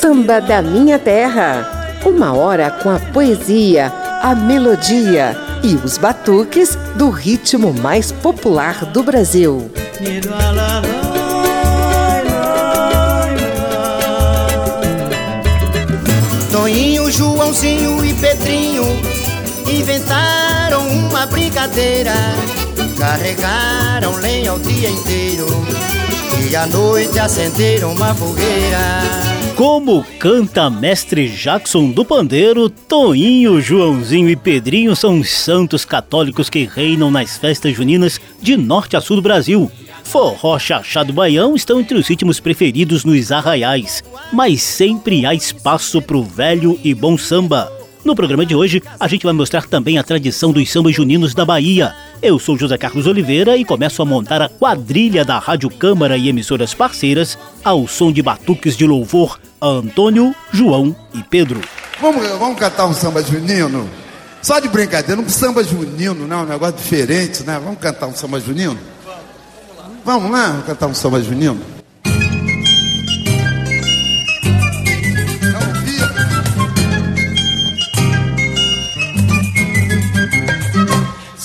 Samba da Minha Terra. Uma hora com a poesia, a melodia e os batuques do ritmo mais popular do Brasil. Toninho, Joãozinho e Pedrinho inventaram uma brincadeira Carregaram lenha o dia inteiro e à noite acenderam uma fogueira. Como canta mestre Jackson do Pandeiro, Toinho, Joãozinho e Pedrinho são os santos católicos que reinam nas festas juninas de norte a sul do Brasil. Forró, chachado baião estão entre os ritmos preferidos nos arraiais, mas sempre há espaço pro velho e bom samba. No programa de hoje, a gente vai mostrar também a tradição dos sambas juninos da Bahia. Eu sou José Carlos Oliveira e começo a montar a quadrilha da Rádio Câmara e emissoras parceiras ao som de batuques de louvor a Antônio, João e Pedro. Vamos, vamos cantar um samba junino? Só de brincadeira, um samba junino, né? Um negócio diferente, né? Vamos cantar um samba junino? Vamos lá, vamos cantar um samba junino?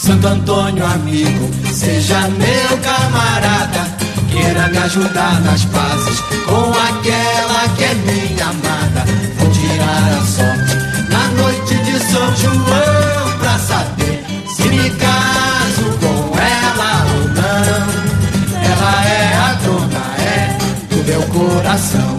Santo Antônio, amigo, seja meu camarada. Queira me ajudar nas pazes com aquela que é minha amada. Vou tirar a sorte na noite de São João pra saber se me caso com ela ou não. Ela é a dona, é do meu coração.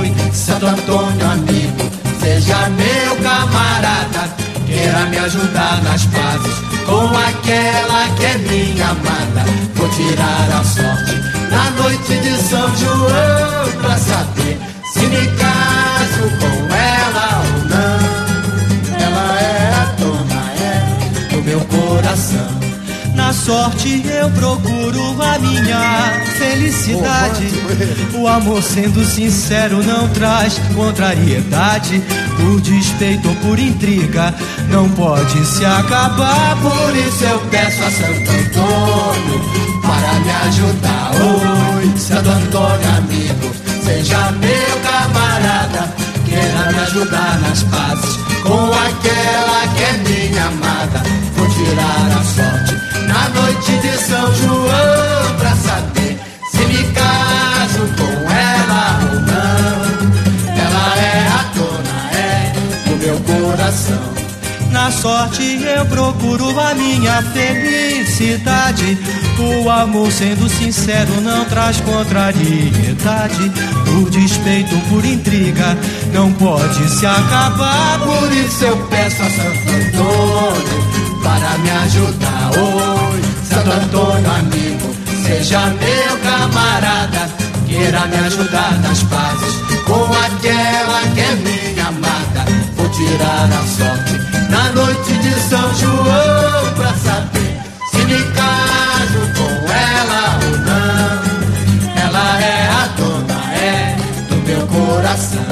Oi, Santo Antônio, amigo, seja meu camarada. Queira me ajudar nas pazes com aquela que é minha amada. Vou tirar a sorte na noite de São João pra saber se me caso com ela ou não. Ela é a dona, é do meu coração. Na sorte eu procuro a minha felicidade. O amor sendo sincero não traz contrariedade. Por despeito ou por intriga, não pode se acabar. Por isso eu peço a Santo Antônio para me ajudar. Oi, Santo Antônio, amigo, seja meu camarada. Queira me ajudar nas pazes com aquela que é minha amada. Vou tirar a sorte na noite de São João pra saber se me caso com ela ou não. Ela é a dona, é do meu coração. Na sorte eu procuro a minha felicidade. O amor, sendo sincero, não traz contrariedade. Por despeito, por intriga, não pode se acabar. Por isso eu peço a Santo Antônio para me ajudar. Oi, Santo Antônio, amigo, seja meu camarada. Queira me ajudar nas pazes com aquela que é minha amada. Vou tirar a sorte na noite de São João pra saber se me caso com ela ou não. Ela é a dona, é do meu coração.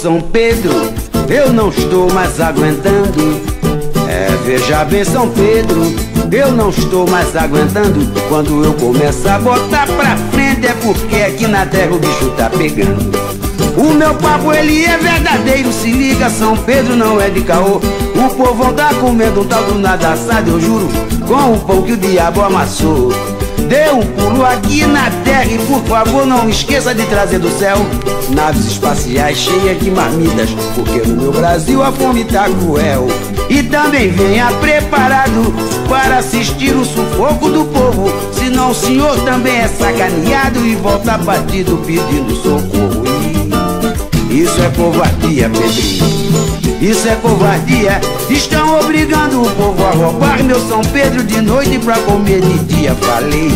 São Pedro, eu não estou mais aguentando. É, veja bem, São Pedro, eu não estou mais aguentando. Quando eu começo a botar pra frente é porque aqui na terra o bicho tá pegando. O meu papo ele é verdadeiro, se liga, São Pedro não é de caô. O povo tá comendo um tal do nada assado, eu juro, com o pão que o diabo amassou. Dê um pulo aqui na terra e por favor não esqueça de trazer do céu naves espaciais cheias de marmitas, porque no meu Brasil a fome tá cruel. E também venha preparado para assistir o sufoco do povo, senão o senhor também é sacaneado e volta batido pedindo socorro. E isso é covardia, Pedrinho. Isso é covardia. Estão obrigando o povo a roubar meu São Pedro de noite pra comer de dia. Falei.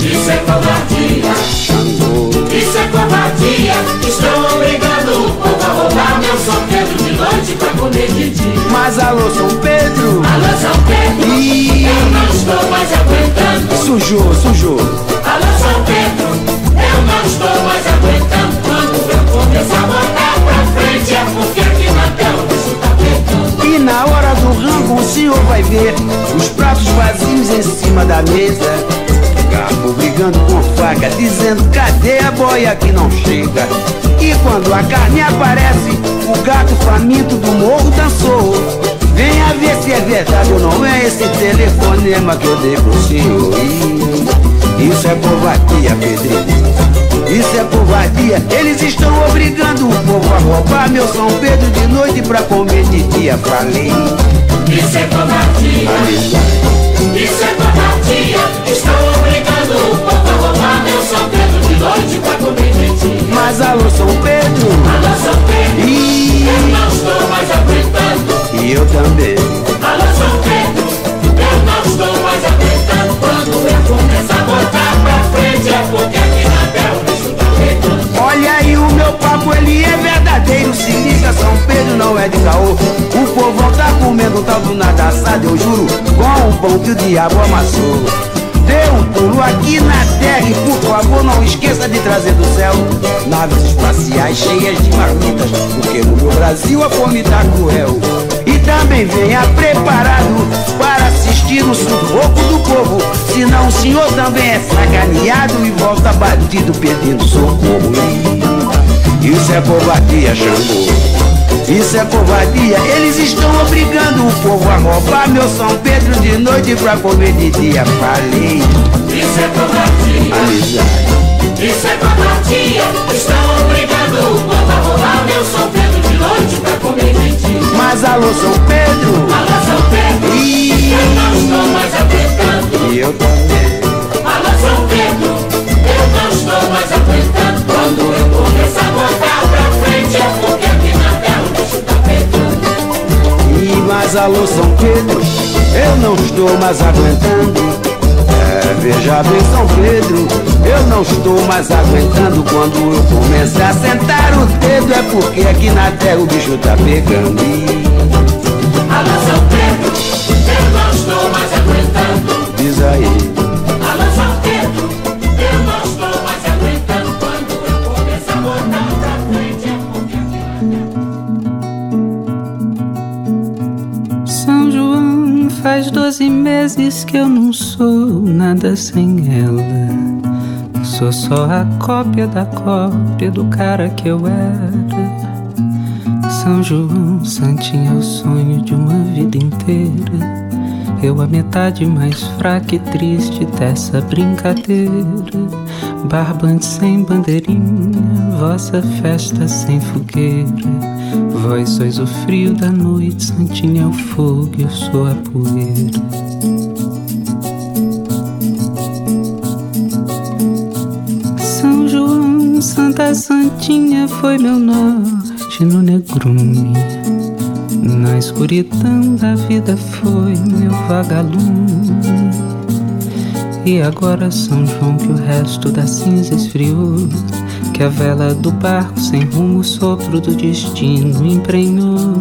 Isso é covardia. Xangô. Isso é covardia. Estão obrigando o povo a roubar meu São Pedro de noite pra comer de dia. Mas alô, São Pedro. Alô, São Pedro. Ih. Eu não estou mais aguentando. Sujou, sujou. Alô, São Pedro. Eu não estou mais aguentando. A botar pra frente é porque aqui na tela o. E na hora do rango o senhor vai ver os pratos vazios em cima da mesa. Garfo brigando com faca, dizendo cadê a boia que não chega. E quando a carne aparece, o gato faminto do morro dançou. Se é verdade ou não é esse telefonema que eu dei pro senhor. Isso é covardia, Pedrinho. Isso é covardia, eles estão obrigando o povo a roubar meu São Pedro de noite pra comer de dia. Falei, Isso é covardia. Isso é covardia. Estão obrigando o povo a roubar meu São Pedro de noite pra comer de dia. mas alô São Pedro. Alô, São Pedro. Ih, Eu não estou mais aguentando. e eu também. É. Olha aí o meu papo, ele é verdadeiro. Se liga, São Pedro não é de caô. O povão tá comendo tal do nada assado, eu juro, com o pão que o diabo amassou. Dê um pulo aqui na terra e por favor não esqueça de trazer do céu naves espaciais cheias de marmitas, porque no meu Brasil a fome tá cruel. Também venha preparado para assistir o sufoco do povo, senão o senhor também é sacaneado e volta batido pedindo socorro. Isso é covardia, Xangô. Isso é covardia, eles estão obrigando o povo a roubar meu São Pedro de noite pra comer de dia. Falei, Isso é covardia. amizade. Isso é covardia. Estão obrigando o povo a roubar meu São Pedro de noite pra comer. Mas alô, São Pedro, Alô, São Pedro. Ih. Eu não estou mais aguentando. e eu também. Alô, São Pedro. Eu não estou mais aguentando. Quando eu começar a botar pra frente é porque aqui na terra o bicho tá pegando. E mas alô, São Pedro, eu não estou mais aguentando. Veja bem, São Pedro, eu não estou mais aguentando. Quando eu começar a sentar o dedo, é porque aqui na terra o bicho tá pegando. Alô, São Pedro. Eu não estou mais aguentando. Diz aí. Alô, São Pedro. Eu não estou mais aguentando. Quando eu começar a botar pra frente é porque aqui na São João faz doze meses que eu não sou nada sem ela. Sou só a cópia da cópia do cara que eu era. São João, santinho é o sonho de uma vida inteira. Eu a metade mais fraca e triste dessa brincadeira. Barbante sem bandeirinha, vossa festa sem fogueira. Vós sois o frio da noite, santinho é o fogo, eu sou a poeira. Santa Santinha foi meu norte no negrume. Na escuridão da vida foi meu vagalume. E agora São João que o resto da cinza esfriou Que a vela do barco sem rumo o sopro do destino emprenhou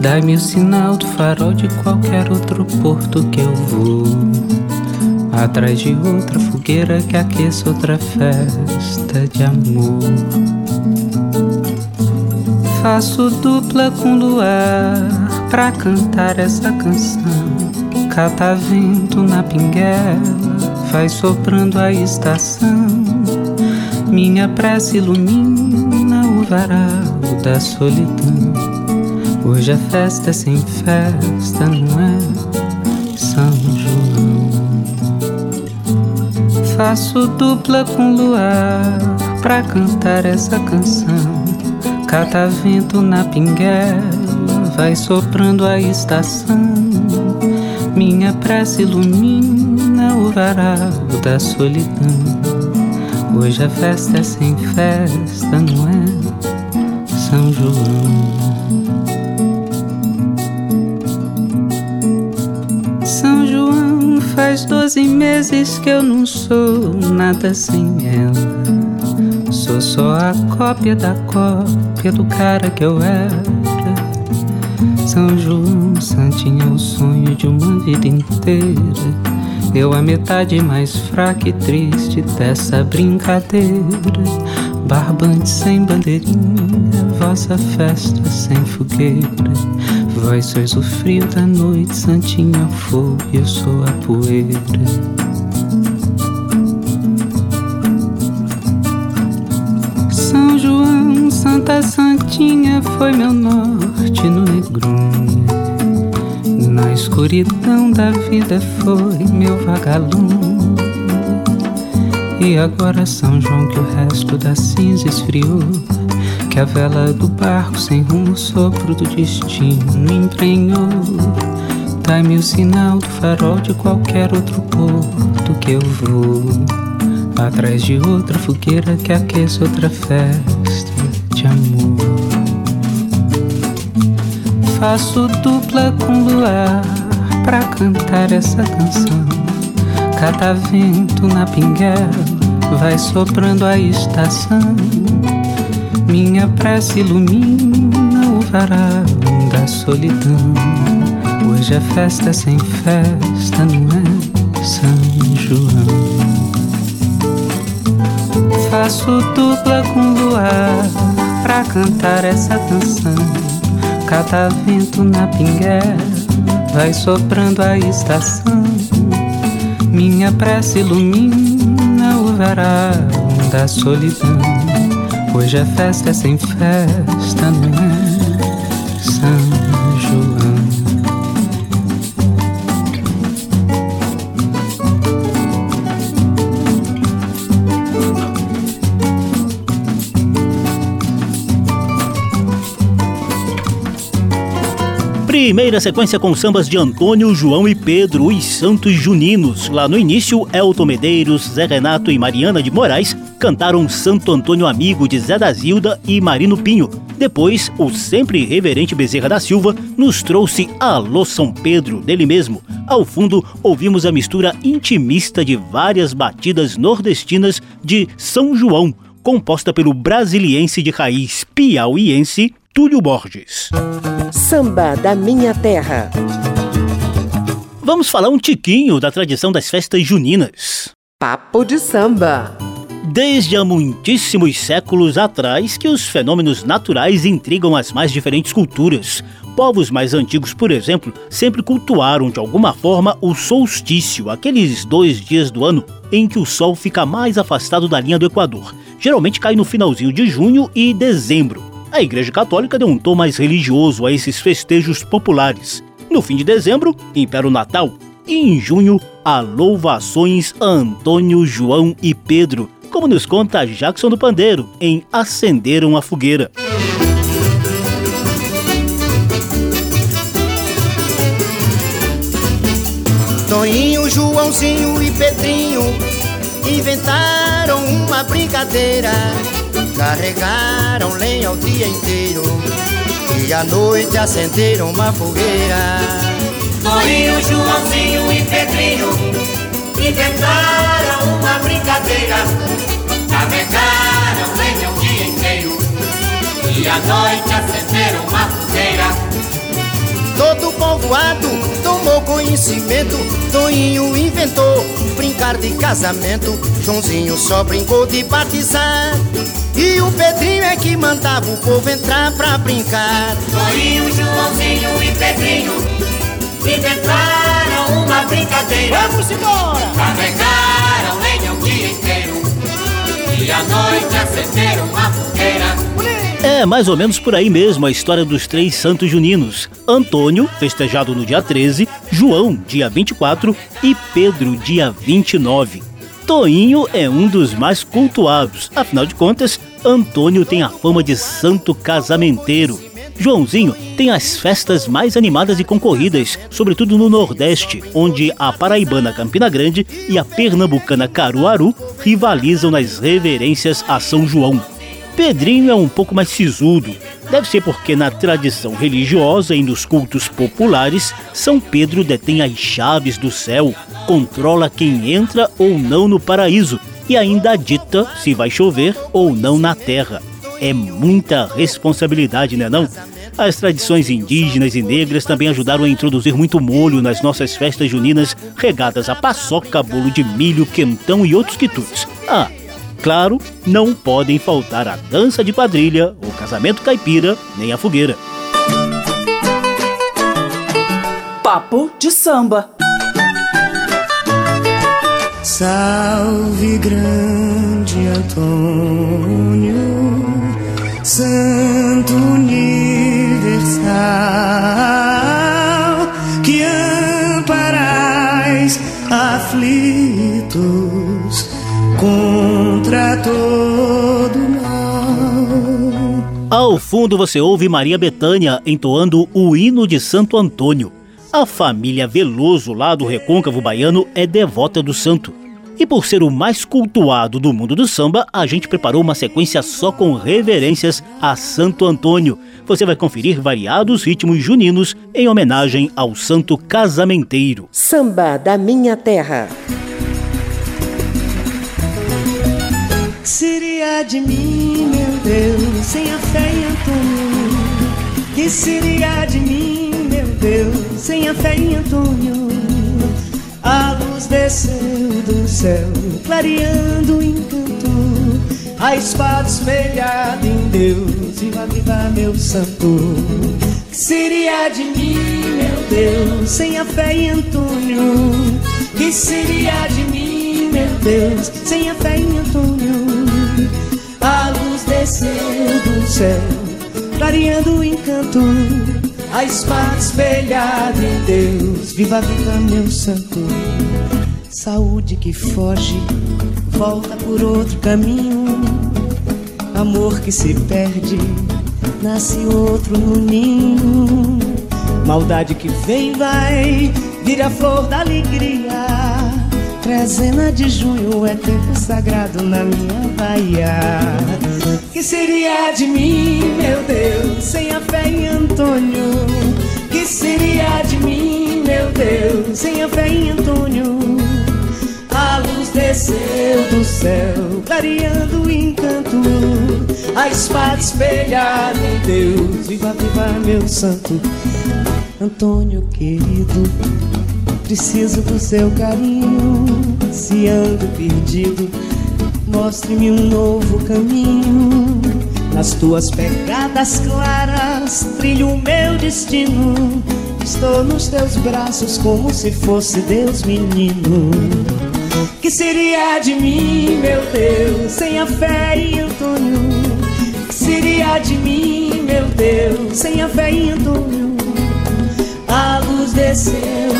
Dai-me o sinal do farol de qualquer outro porto que eu vou Atrás de outra fogueira que aqueça outra festa de amor Faço dupla com luar pra cantar essa canção catavento na pinguela vai soprando a estação. Minha prece ilumina o varal da solidão. Hoje a festa é sem festa, não é Faço dupla com luar pra cantar essa canção. Catavento na pinguela vai soprando a estação. Minha prece ilumina o varal da solidão. Hoje a festa é sem festa, não é São João. Faz doze meses que eu não sou nada sem ela. Sou só a cópia da cópia do cara que eu era. São João Santinha, o sonho de uma vida inteira. Eu a metade mais fraca e triste dessa brincadeira. Barbante sem bandeirinha, vossa festa sem fogueira. Vós sois o frio da noite, Santinha fogo eu sou a poeira. São João, Santa Santinha foi meu norte no negrume. Na escuridão da vida foi meu vagalume. E agora São João que o resto da cinza esfriou. A vela do barco sem rumo, sopro do destino emprenhou. Dai-me o sinal do farol de qualquer outro porto que eu vou. Atrás de outra fogueira que aqueça outra festa de amor. Faço dupla com luar pra cantar essa canção. Cada vento na pinguela vai soprando a estação. Minha prece ilumina o varal da solidão. Hoje é festa sem festa, não é São João. Faço dupla com luar pra cantar essa canção Cada vento na pinguela vai soprando a estação. Minha prece ilumina o varal da solidão. Hoje é festa sem festa, não é São João. Primeira sequência com sambas de Antônio, João e Pedro, os Santos Juninos. Lá no início, Elton Medeiros, Zé Renato e Mariana de Moraes cantaram Santo Antônio Amigo de Zé da Zilda e Marino Pinho. Depois, o sempre reverente Bezerra da Silva nos trouxe Alô São Pedro, dele mesmo. Ao fundo, ouvimos a mistura intimista de várias batidas nordestinas de São João, composta pelo brasiliense de raiz piauiense Túlio Borges. Samba da Minha Terra. Vamos falar um tiquinho da tradição das festas juninas. Papo de samba. Desde há muitíssimos séculos atrás que os fenômenos naturais intrigam as mais diferentes culturas. Povos mais antigos, por exemplo, sempre cultuaram de alguma forma o solstício, aqueles dois dias do ano em que o Sol fica mais afastado da linha do Equador. Geralmente cai no finalzinho de junho e dezembro. A Igreja Católica deu um tom mais religioso a esses festejos populares. No fim de dezembro, impera o Natal. E em junho, a louvações Antônio, João e Pedro, como nos conta Jackson do Pandeiro, em Acenderam a Fogueira. Toninho, Joãozinho e Pedrinho inventaram uma brincadeira Carregaram lenha o dia inteiro E à noite acenderam uma fogueira Torinho, Joãozinho e Pedrinho Inventaram uma brincadeira. Carregaram lenha o dia inteiro E à noite acenderam uma fogueira Todo povoado tomou conhecimento Toinho inventou brincar de casamento. Joãozinho só brincou de batizar E o Pedrinho é que mandava o povo entrar pra brincar. Toinho, Joãozinho e Pedrinho Inventaram uma brincadeira Vamos embora! Carregaram lenha o dia inteiro E à noite acenderam uma fogueira é mais ou menos por aí mesmo a história dos três santos juninos: Antônio, festejado no dia 13, João, dia 24 e Pedro, dia 29. Toinho é um dos mais cultuados, afinal de contas, Antônio tem a fama de santo casamenteiro. Joãozinho tem as festas mais animadas e concorridas, sobretudo no Nordeste, onde a paraibana Campina Grande e a pernambucana Caruaru rivalizam nas reverências a São João. Pedrinho é um pouco mais sisudo. Deve ser porque na tradição religiosa e nos cultos populares, São Pedro detém as chaves do céu, controla quem entra ou não no paraíso e ainda dita se vai chover ou não na terra. É muita responsabilidade, né não? As tradições indígenas e negras também ajudaram a introduzir muito molho nas nossas festas juninas, regadas a paçoca, bolo de milho, quentão e outros quitutes. Ah, claro, não podem faltar a dança de quadrilha, o casamento caipira, nem a fogueira. Papo de samba. Salve grande Antônio, Santo Universal, que amparais aflitos contra todo mal. Ao fundo você ouve Maria Betânia entoando o hino de Santo Antônio. A família Veloso, lá do recôncavo baiano, é devota do santo. E por ser o mais cultuado do mundo do samba, a gente preparou uma sequência só com reverências a Santo Antônio. Você vai conferir variados ritmos juninos em homenagem ao santo casamenteiro. Samba da minha terra. Seria de mim, meu Deus, sem a fé em Antônio? Que seria de mim? Deus sem a fé em Antônio. A luz desceu do céu, clareando o encanto. A espada espelhada em Deus, viva, viva, meu santo. Que seria de mim, meu Deus, sem a fé em Antônio? Que seria de mim, meu Deus, sem a fé em Antônio? A luz desceu do céu, clareando o encanto a espada espelhada em Deus. Viva, viva, meu santo. Saúde que foge, volta por outro caminho. Amor que se perde, nasce outro no ninho. Maldade que vem, vai, vira flor da alegria. Trezena de junho é tempo sagrado na minha Bahia. Que seria de mim, meu Deus, sem a fé em Antônio? Que seria de mim, meu Deus, sem a fé em Antônio? A luz desceu do céu, clareando o encanto. A espada espelhada em Deus, viva, viva, meu santo. Antônio querido, preciso do seu carinho. Se ando perdido, mostre-me um novo caminho. Nas tuas pegadas claras, trilho o meu destino. Estou nos teus braços como se fosse Deus menino. Que seria de mim, meu Deus, sem a fé em Antônio? Que seria de mim, meu Deus, sem a fé em Antônio? A luz desceu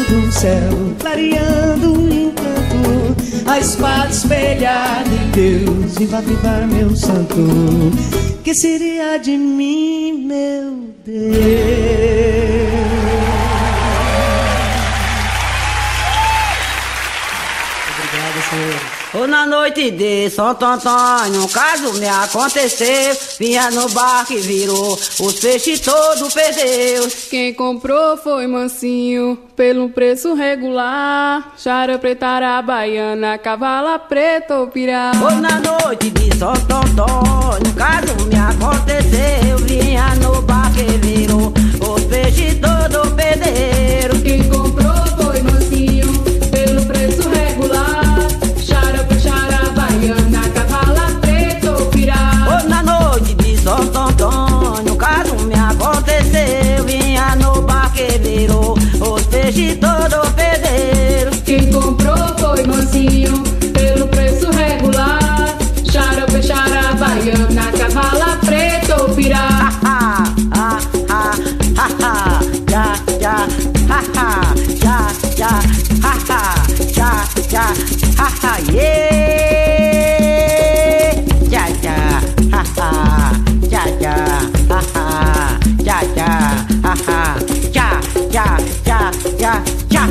do céu, clareando o encanto. A espada espelhada em Deus, viva, viva, meu santo. Que seria de mim, meu Deus? Ou na noite de Santo Antônio, um caso me aconteceu. Vinha no barco e virou, os peixes todos perdeu. Quem comprou foi mansinho, pelo preço regular. Chara preta, baiana, cavala preta ou pirá. Ou na noite de Santo Antônio, um caso me aconteceu. Vinha no barco e virou, os peixes todos perderam. cha, ha ha yeah, cha cha, ha ha, cha cha, ha ha, cha cha, ha ha, cha cha cha cha cha.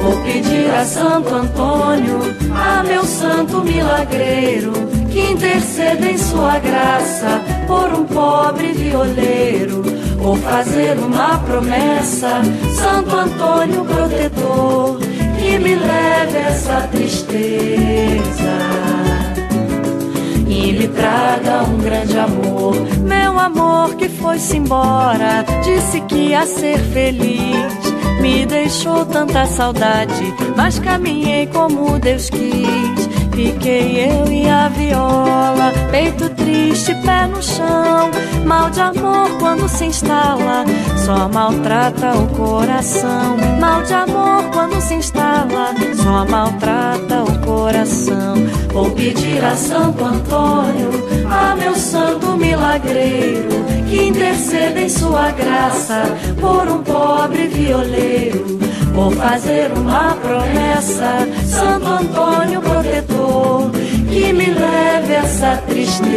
Vou pedir a Santo Antônio, a meu santo milagreiro interceda em sua graça por um pobre violeiro ou fazer uma promessa, Santo Antônio protetor, que me leve essa tristeza e me traga um grande amor. Meu amor que foi-se embora, disse que ia ser feliz. Me deixou tanta saudade, mas caminhei como Deus quis. Fiquei eu e a viola, peito triste, pé no chão. Mal de amor quando se instala, só maltrata o coração. Mal de amor quando se instala, só maltrata o coração. Vou pedir a Santo Antônio, a meu santo milagreiro, que interceda em sua graça por um pobre violeiro. Vou fazer uma promessa, Santo Antônio protetor, que me leve essa tristeza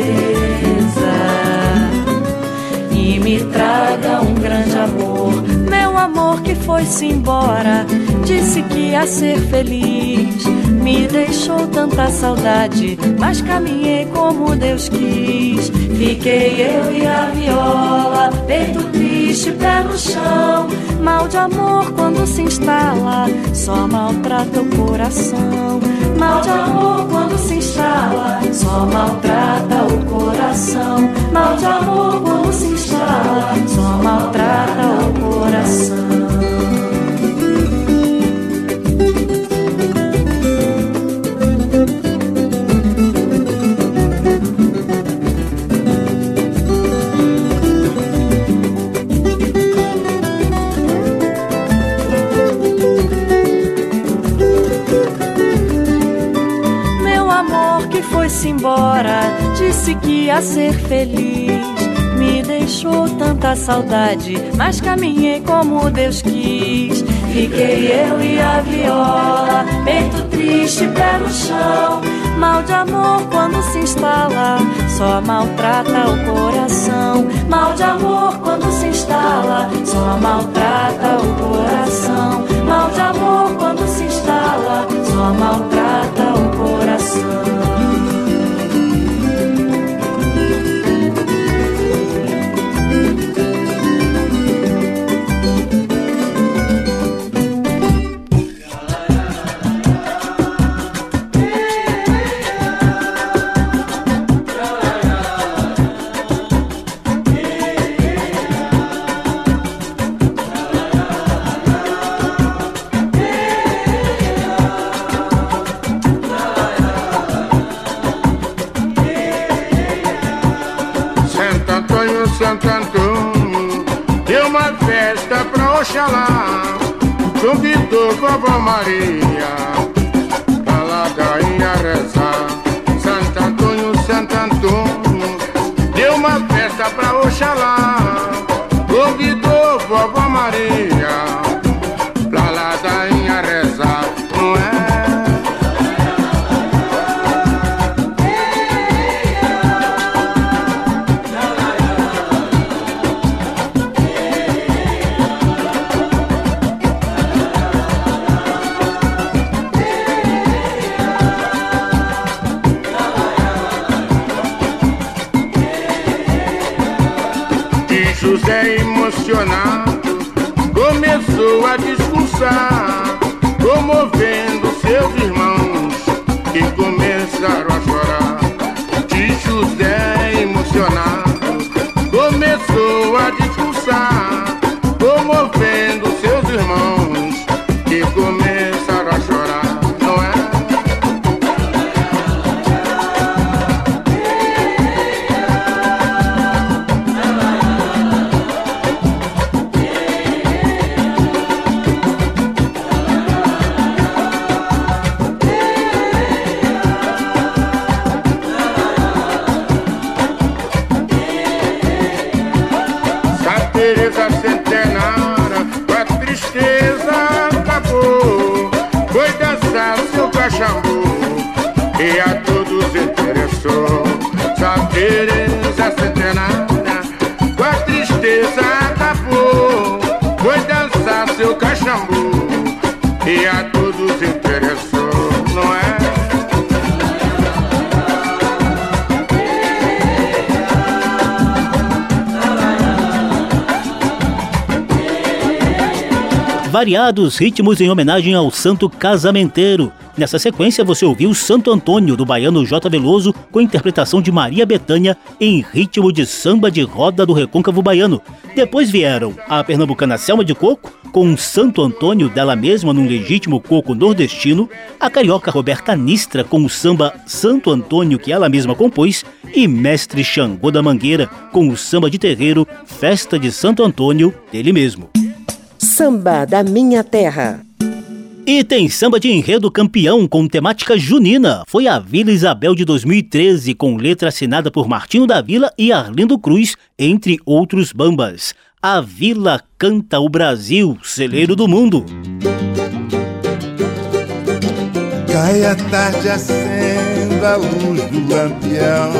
e me traga um grande amor. Meu amor que foi-se embora, disse que ia ser feliz. Me deixou tanta saudade, mas caminhei como Deus quis. Fiquei eu e a viola, peito triste, pé no chão. Mal de amor quando se instala, só maltrata o coração. Mal de amor quando se instala, só maltrata o coração. Mal de amor quando se instala, só maltrata o coração. Foi-se embora, disse que ia ser feliz. Me deixou tanta saudade, mas caminhei como Deus quis. Fiquei eu e a viola, peito triste, pé no chão. Mal de amor quando se instala, só maltrata o coração. Mal de amor quando se instala, só maltrata o coração. Mal de amor quando se instala, só maltrata o coração. Oxalá, convidou vovó Maria, pra ladainha rezar. Santo Antônio, Santo Antônio, deu uma festa pra Oxalá, convidou vovó Maria, José emocionado começou a discursar, comovendo seus irmãos que começaram a chorar. E José emocionado variados ritmos em homenagem ao santo casamenteiro. Nessa sequência, você ouviu Santo Antônio, do baiano J. Veloso, com interpretação de Maria Betânia em ritmo de samba de roda do recôncavo baiano. Depois vieram a pernambucana Selma de Coco, com Santo Antônio dela mesma num legítimo coco nordestino, a carioca Roberta Nistra com o samba Santo Antônio que ela mesma compôs e Mestre Xangô da Mangueira com o samba de terreiro Festa de Santo Antônio dele mesmo. Samba da Minha Terra. E tem samba de enredo campeão com temática junina. Foi a Vila Isabel de 2013, com letra assinada por Martinho da Vila e Arlindo Cruz, entre outros bambas. A Vila canta o Brasil, celeiro do mundo. Cai a tarde, acenda a luz do lampião.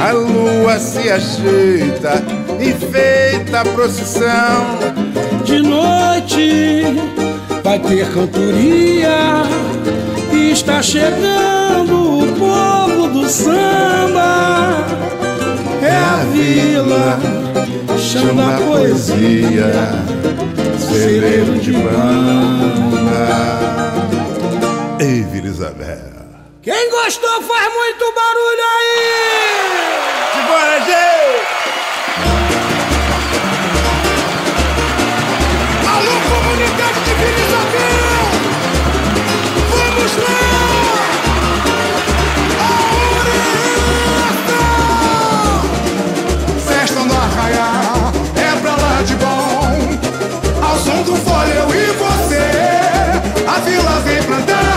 A lua se ajeita, enfeita a procissão. De noite vai ter cantoria. Está chegando o povo do samba. É a vila, chama a poesia, celeiro de banda. Ei, Vila Isabel. Quem gostou faz muito barulho aí! Simbora, gente! Plantar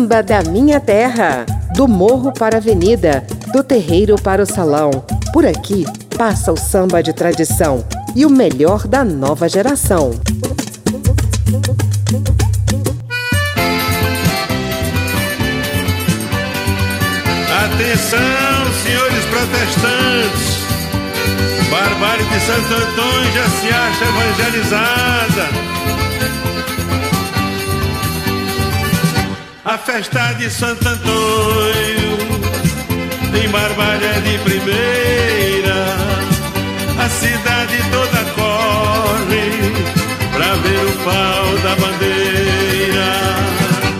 Samba da Minha Terra. Do morro para a avenida, do terreiro para o salão. Por aqui passa o samba de tradição e o melhor da nova geração. Atenção, senhores protestantes. Barbárie de Santo Antônio já se acha evangelizada. A festa de Santo Antônio tem Barbárie de primeira. A cidade toda corre pra ver o pau da bandeira.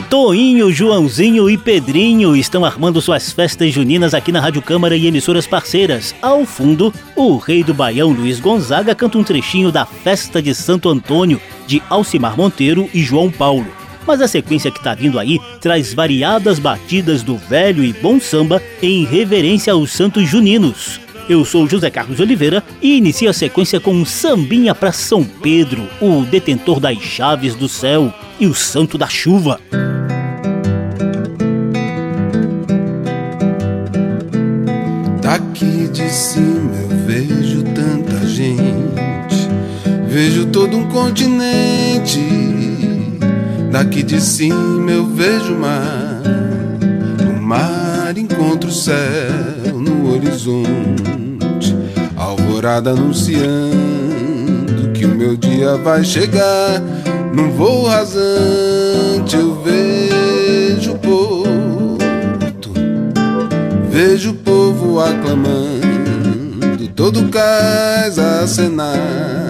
Toinho, Joãozinho e Pedrinho estão armando suas festas juninas aqui na Rádio Câmara e emissoras parceiras. Ao fundo, o rei do Baião Luiz Gonzaga canta um trechinho da Festa de Santo Antônio, de Alcimar Monteiro e João Paulo. Mas a sequência que tá vindo aí traz variadas batidas do velho e bom samba em reverência aos santos juninos. Eu sou José Carlos Oliveira e inicio a sequência com um sambinha para São Pedro, o detentor das chaves do céu e o santo da chuva. Daqui de cima eu vejo tanta gente, vejo todo um continente. Daqui de cima eu vejo o mar, o mar encontra o céu no horizonte, alvorada anunciando que o meu dia vai chegar. Num voo rasante eu vejo o porto, vejo o povo aclamando, todo cais a acenar.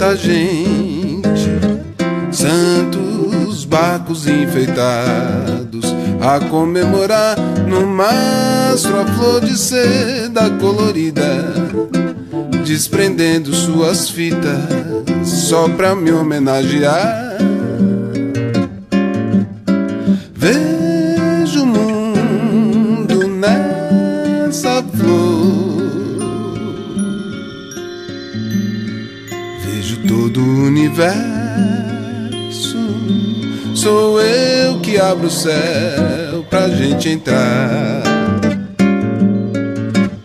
Canta gente, santos barcos enfeitados a comemorar no mastro a flor de seda colorida desprendendo suas fitas só pra me homenagear. Vejo o mundo nessa flor, todo o universo. Sou eu que abro o céu pra gente entrar.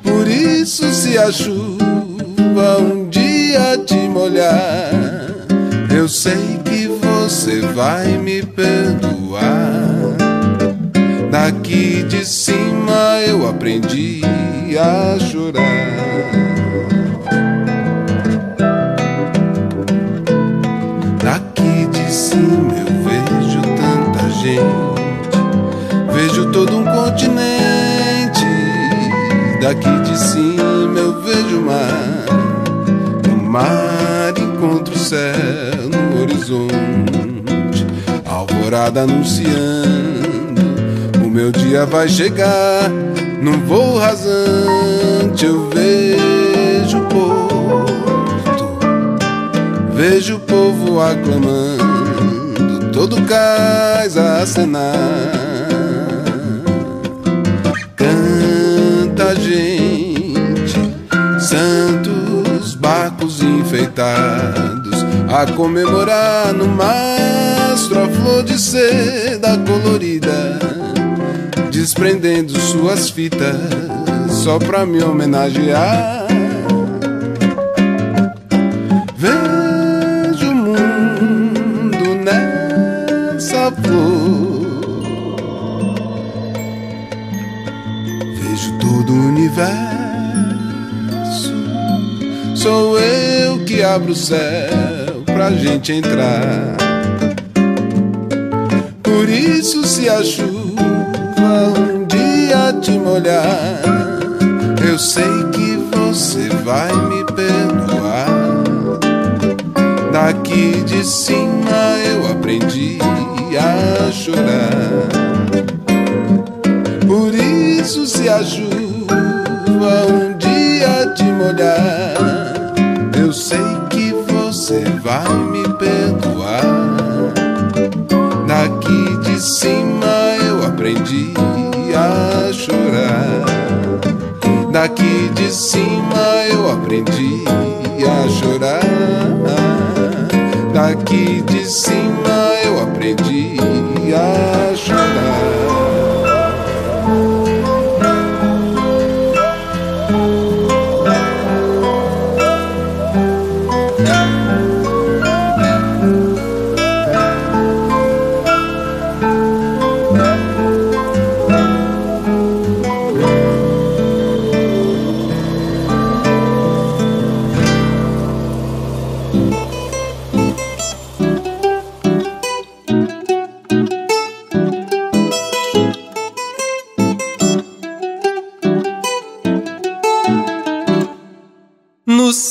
Por isso, se a chuva um dia te molhar, eu sei que você vai me perdoar. Daqui de cima eu aprendi a chorar. Gente, vejo todo um continente. Daqui de cima eu vejo o mar. Mar encontra o céu no horizonte, alvorada anunciando o meu dia vai chegar. Num voo rasante eu vejo o porto, vejo o povo aclamando, todo cais a acenar. Canta gente, santos barcos enfeitados a comemorar no mastro a flor de seda colorida, desprendendo suas fitas só pra me homenagear. Vejo vejo todo o universo. Sou eu que abro o céu pra gente entrar. Por isso, se a chuva um dia te molhar, eu sei que você vai me perdoar. Daqui de cima eu aprendi a chorar. Por isso, se a chuva um dia te molhar, eu sei que você vai me perdoar. Daqui de cima eu aprendi a chorar. Daqui de cima eu aprendi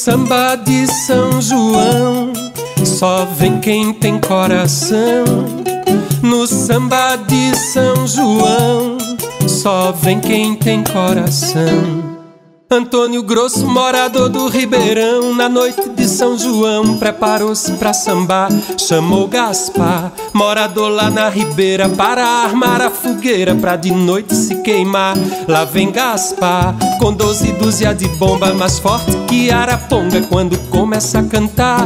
samba de São João, Só vem quem tem coração no samba de São João. Só vem quem tem coração. Antônio Grosso, morador do Ribeirão, na noite São João, preparou-se pra sambar. Chamou Gaspar, morador lá na Ribeira, para armar a fogueira, pra de noite se queimar. Lá vem Gaspar, com doze dúzia de bomba, mais forte que Araponga, quando começa a cantar.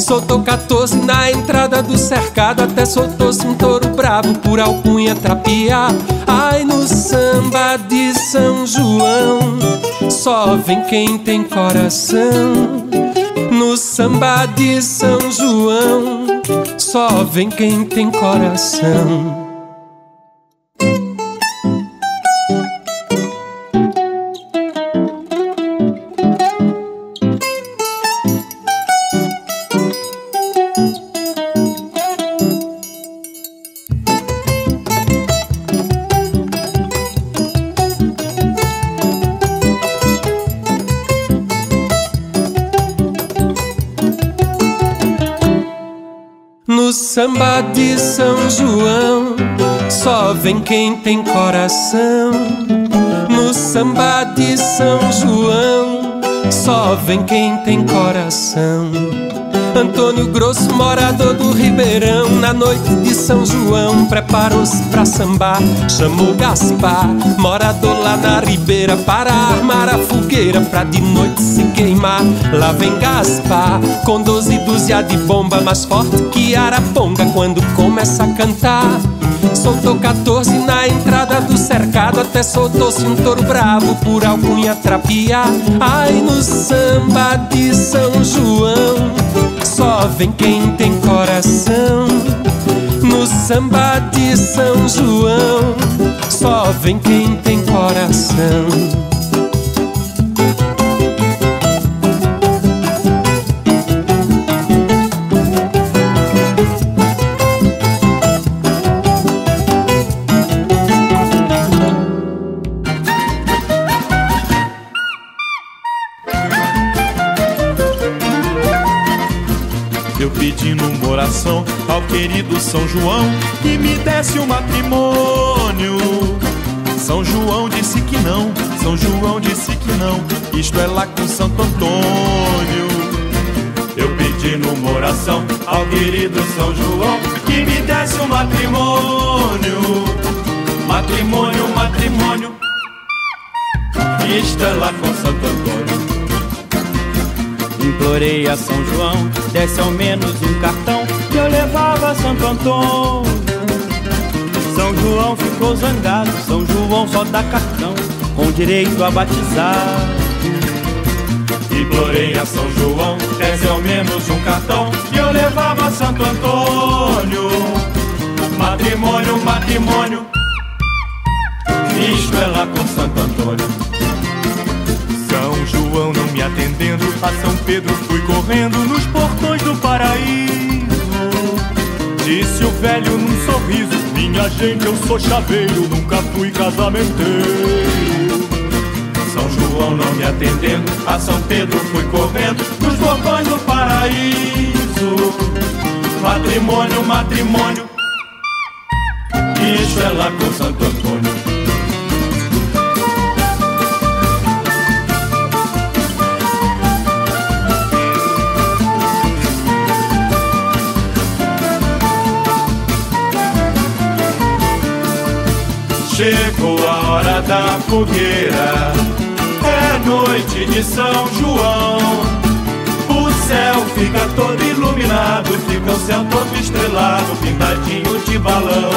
Soltou 14 na entrada do cercado, até soltou-se um touro bravo por alcunha trapear. Ai, no samba de São João, só vem quem tem coração. No samba de São João, só vem quem tem coração. Samba de São João, só vem quem tem coração. No samba de São João, só vem quem tem coração. Antônio Grosso, morador do Ribeirão, na noite de São João, preparou-se pra sambar. Chamou Gaspar, morador lá na Ribeira, para armar a fogueira, pra de noite se queimar. Lá vem Gaspar, com doze dúzia de bomba, mais forte que Araponga, quando começa a cantar. Soltou 14 na entrada do cercado, até soltou-se um touro bravo por alcunha trapear. Ai, no samba de São João, só vem quem tem coração. No samba de São João, só vem quem tem coração. Querido São João que me desse o matrimônio. São João disse que não, São João disse que não, isto é lá com Santo Antônio. Eu pedindo uma oração ao querido São João que me desse o matrimônio. Matrimônio, matrimônio, isto é lá com Santo Antônio. Implorei a São João, desse ao menos um cartão eu levava a Santo Antônio. São João ficou zangado, São João só dá cartão com direito a batizar. Implorei a São João, desse ao menos um cartão que eu levava a Santo Antônio. Matrimônio, matrimônio, isto é lá com Santo Antônio. São João não me atendendo, a São Pedro fui correndo nos portões do paraíso. Disse o velho num sorriso: Minha gente, eu sou chaveiro, nunca fui casamenteiro. São João não me atendendo, a São Pedro fui correndo nos portões do paraíso. Matrimônio, matrimônio, isso é lá com Santo Antônio. Chegou a hora da fogueira, é noite de São João. O céu fica todo iluminado, fica o céu todo estrelado, pintadinho de balão.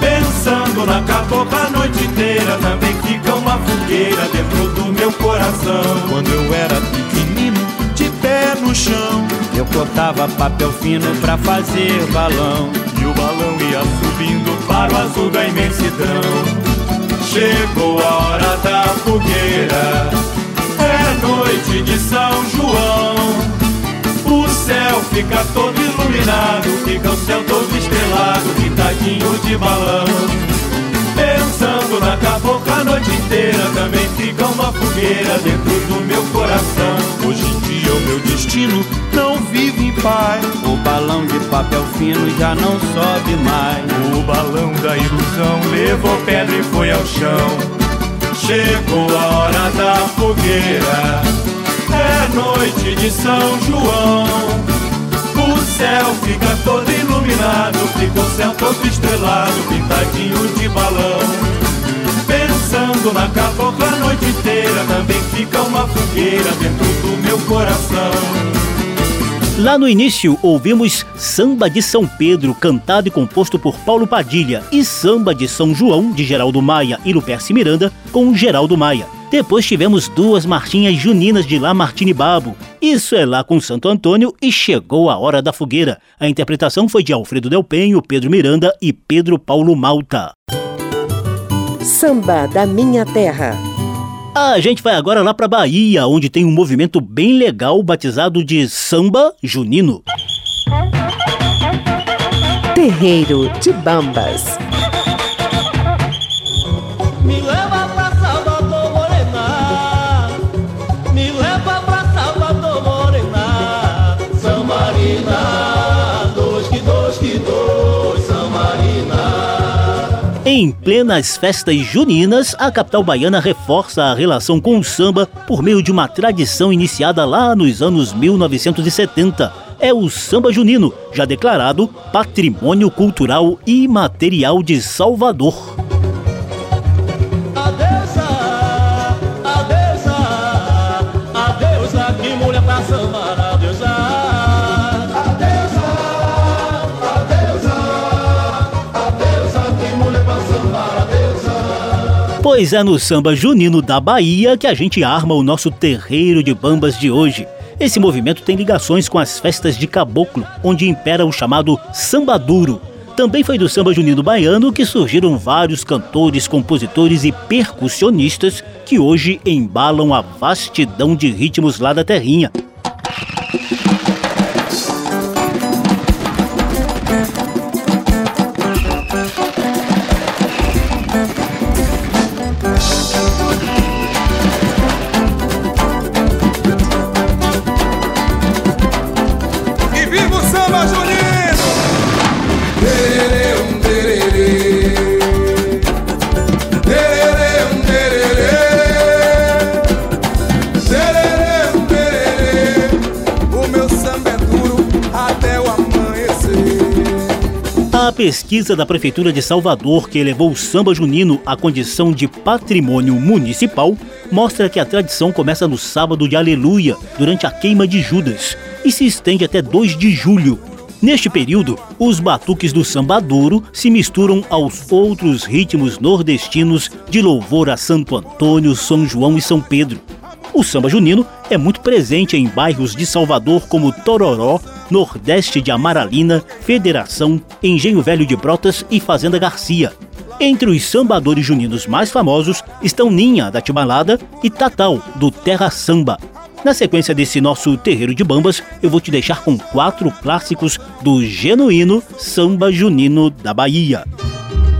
Pensando na cabocla a noite inteira, também fica uma fogueira dentro do meu coração. Quando eu era pequenino, de pé no chão, Eu cortava papel fino pra fazer balão. Balão ia subindo para o azul da imensidão. Chegou a hora da fogueira, é noite de São João. O céu fica todo iluminado, fica o céu todo estrelado, pintadinho de balão. Pensando na cabocla a noite inteira, também fica uma fogueira dentro do meu coração. Hoje o meu destino não vive em pai. O balão de papel fino já não sobe mais. O balão da ilusão levou pedra e foi ao chão. Chegou a hora da fogueira. É noite de São João. O céu fica todo iluminado, fica o céu todo estrelado, pintadinho de balão. Na cabocla a noite inteira, também fica uma fogueira dentro do meu coração. Lá no início, ouvimos Samba de São Pedro, cantado e composto por Paulo Padilha, e Samba de São João, de Geraldo Maia e Luperce Miranda, com Geraldo Maia. Depois tivemos duas marchinhas juninas de Lamartine Babo. Isso é lá com Santo Antônio e chegou a hora da fogueira. A interpretação foi de Alfredo Del Penho, Pedro Miranda e Pedro Paulo Malta. Samba da Minha Terra. A gente vai agora lá para Bahia, onde tem um movimento bem legal batizado de Samba Junino. Terreiro de Bambas. Em plenas festas juninas, a capital baiana reforça a relação com o samba por meio de uma tradição iniciada lá nos anos 1970. É o samba junino, já declarado Patrimônio Cultural Imaterial de Salvador. Pois é no samba junino da Bahia que a gente arma o nosso terreiro de bambas de hoje. Esse movimento tem ligações com as festas de caboclo, onde impera o chamado samba duro. Também foi do samba junino baiano que surgiram vários cantores, compositores e percussionistas que hoje embalam a vastidão de ritmos lá da terrinha. Pesquisa da Prefeitura de Salvador, que elevou o samba junino à condição de patrimônio municipal, mostra que a tradição começa no sábado de Aleluia, durante a queima de Judas, e se estende até 2 de julho. Neste período, os batuques do samba duro se misturam aos outros ritmos nordestinos de louvor a Santo Antônio, São João e São Pedro. O samba junino é muito presente em bairros de Salvador como Tororó, Nordeste de Amaralina, Federação, Engenho Velho de Brotas e Fazenda Garcia. Entre os sambadores juninos mais famosos estão Ninha, da Tibalada, e Tatal, do Terra Samba. Na sequência desse nosso terreiro de bambas, eu vou te deixar com quatro clássicos do genuíno samba junino da Bahia.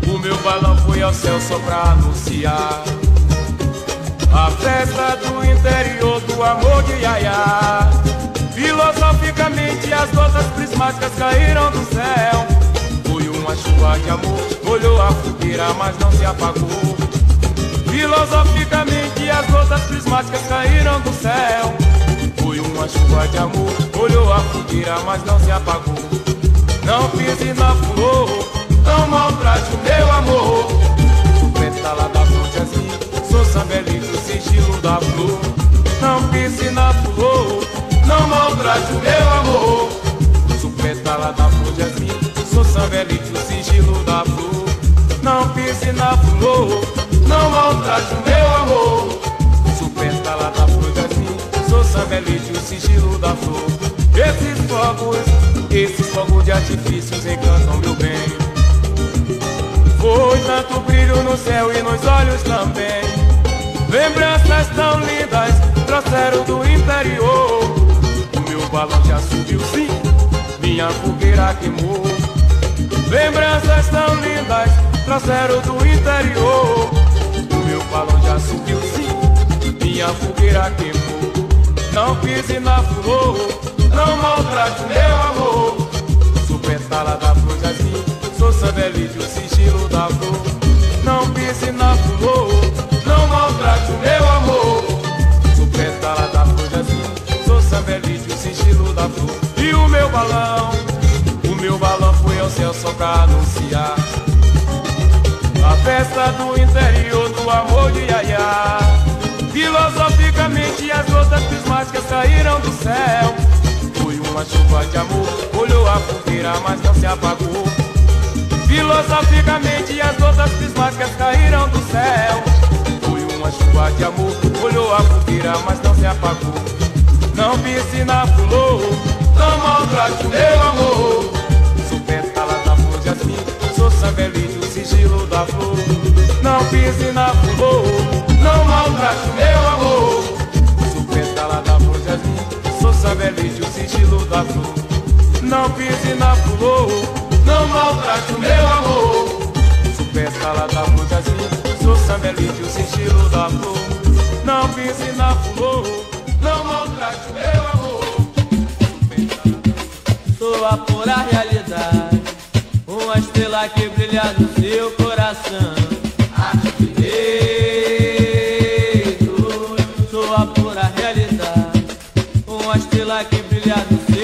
O meu balão foi ao céu só pra anunciar A festa do interior do amor de Yaya. Filosoficamente as gotas prismáticas caíram do céu. Foi uma chuva de amor, molhou a fogueira mas não se apagou. Filosoficamente as gotas prismáticas caíram do céu. Foi uma chuva de amor, molhou a fogueira mas não se apagou. Não pise na flor, não maltrate o meu amor. Lá da sigilo da flor. Não pise na flor, não maltrate o meu amor. Chupeta lá da fonte assim, sou sambelito, sigilo da flor. Não pise na flor, não maltrate o meu amor. Chupeta lá da flor assim, sou sambelite, o sigilo da flor. Esses fogos, esses fogos de artifícios encantam meu bem. Foi tanto brilho no céu e nos olhos também Lembranças tão lindas trouxeram do interior. O meu balão já subiu sim, minha fogueira queimou. Lembranças tão lindas trouxeram do interior. O meu balão já subiu sim, minha fogueira queimou. Não pise na flor, não maltrate meu amor. Sou petala da flor assim, sou sambelídeo, sigilo da flor. Não pise na flor. e o meu balão. O meu balão foi ao céu só pra anunciar a festa do interior do amor de Yaya. Filosoficamente as gotas prismáticas caíram do céu. Foi uma chuva de amor, olhou a fogueira, mas não se apagou. Filosoficamente as gotas prismáticas caíram do céu. Foi uma chuva de amor, olhou a fogueira, mas não se apagou. Não pise na flor Não maltrate meu amor. Sou pétala da flor de assim Sou sambelite, o sigilo da flor. Não pise na flor Não maltrate meu amor. Sou pétala da flor de assim Sou sambelite, o sigilo da flor. Não pise na flor Não maltrate meu amor. Sou pétala da flor de assim Sou sambelite, o sigilo da flor. Não pise na flor não maltrate o meu amor. Sou a pura realidade, uma estrela que brilha no seu coração. Direito, sou a pura realidade, uma estrela que brilha no seu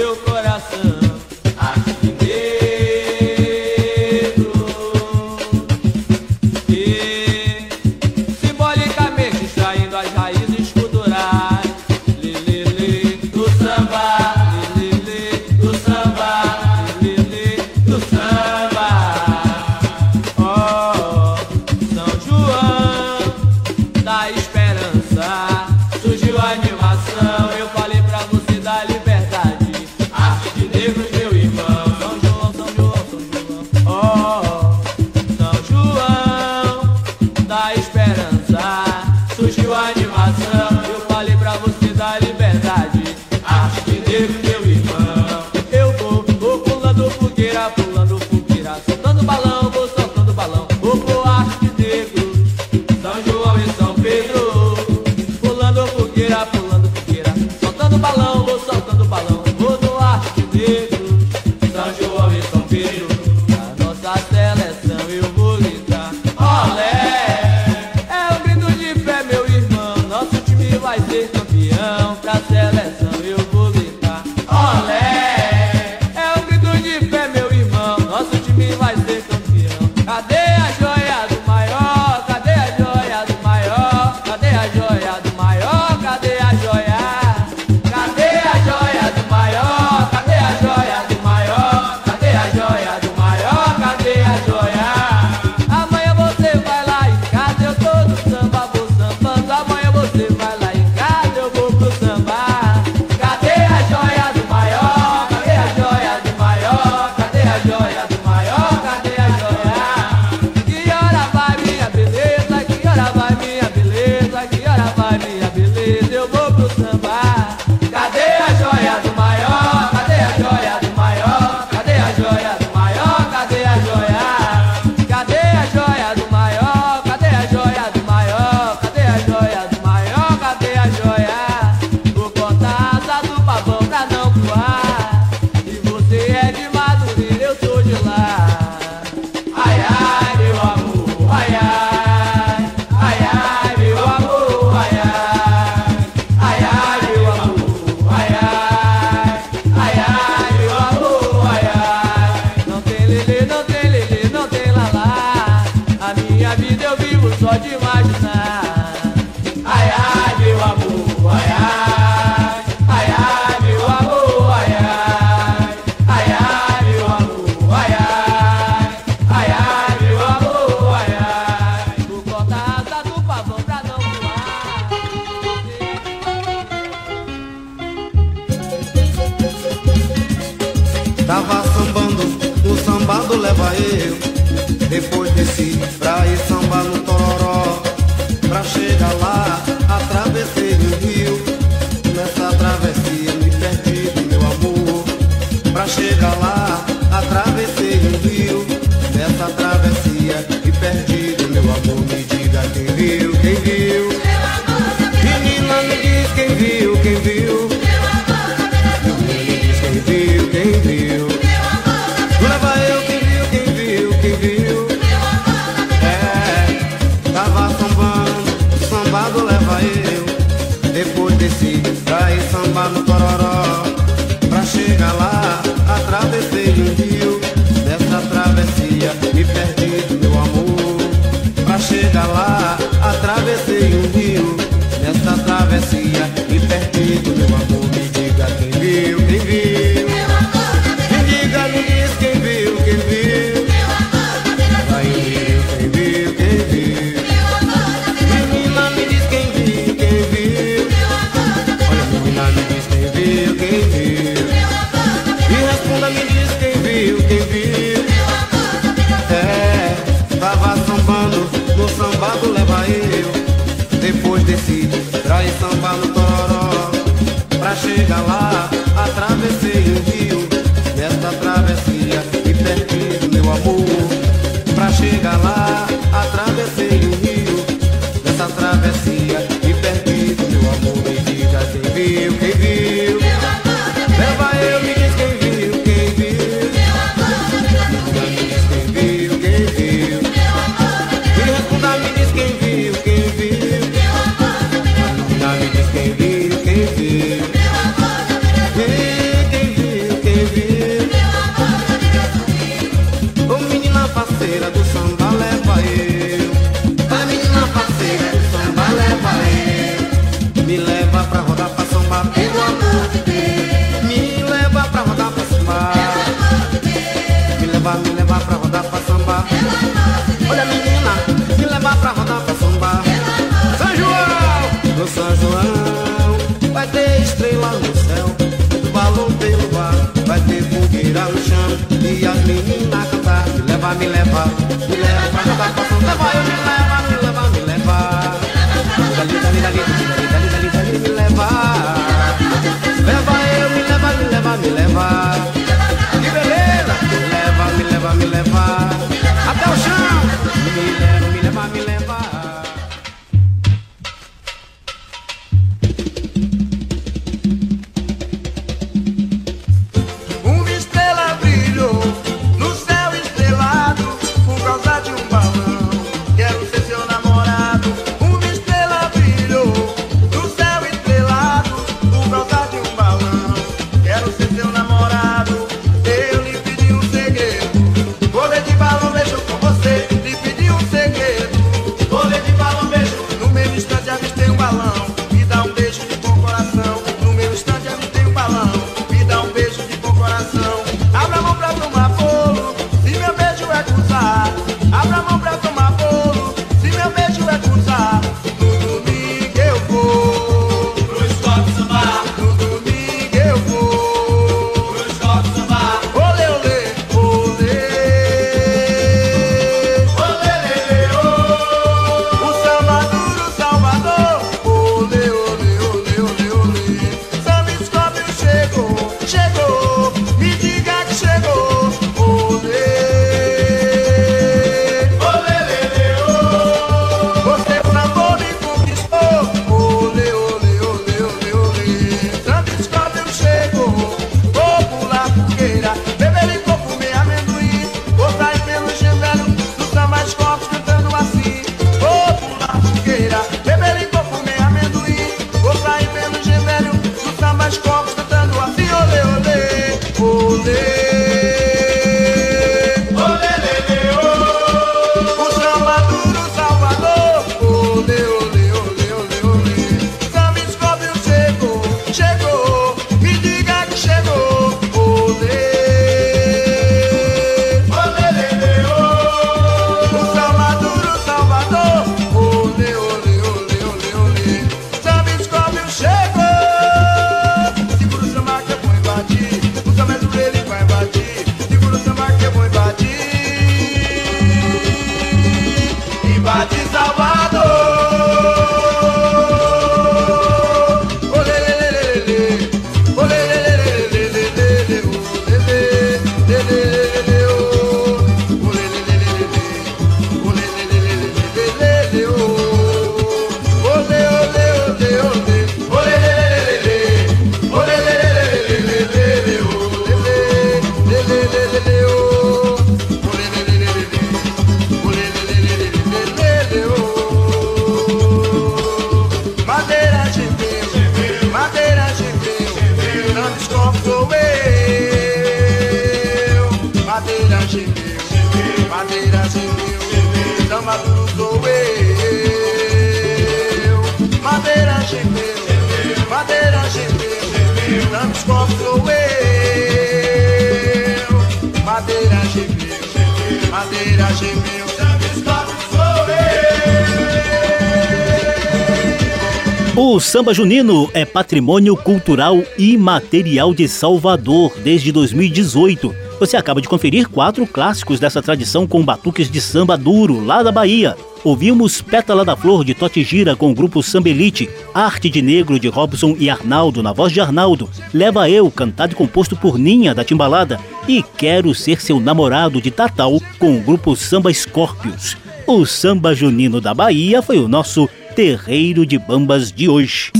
samba junino é patrimônio cultural imaterial de Salvador desde 2018 Você acaba de conferir quatro clássicos dessa tradição com batuques de samba duro, lá da Bahia. Ouvimos Pétala da Flor de Totti Gira com o grupo Sambelite, Arte de Negro de Robson e Arnaldo na voz de Arnaldo, Leva Eu, cantado e composto por Ninha da Timbalada, e Quero Ser Seu Namorado de Tatal com o grupo Samba Scorpios. O samba junino da Bahia foi o nosso terreiro de bambas de hoje.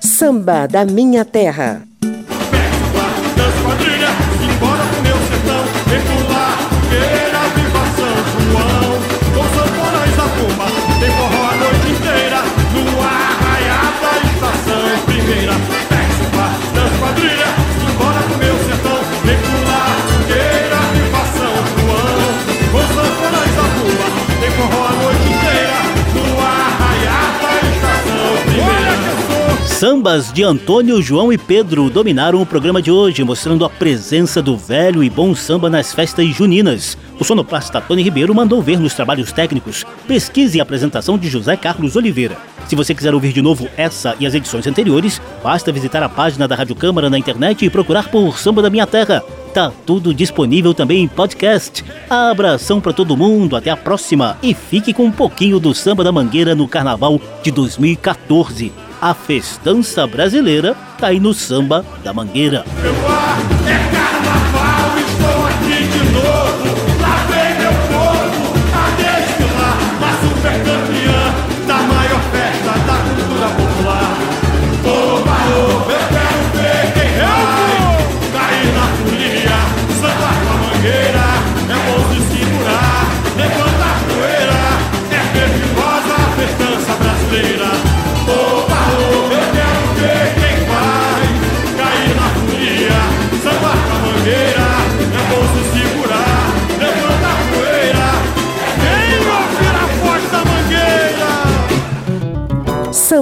Samba da Minha Terra. Sambas de Antônio, João e Pedro dominaram o programa de hoje, mostrando a presença do velho e bom samba nas festas juninas. O sonoplasta Tony Ribeiro mandou ver nos trabalhos técnicos, pesquisa e apresentação de José Carlos Oliveira. Se você quiser ouvir de novo essa e as edições anteriores, basta visitar a página da Rádio Câmara na internet e procurar por Samba da Minha Terra. Tá tudo disponível também em podcast. Abração para todo mundo, até a próxima e fique com um pouquinho do Samba da Mangueira no Carnaval de 2014. A festança brasileira cai no Samba da Mangueira.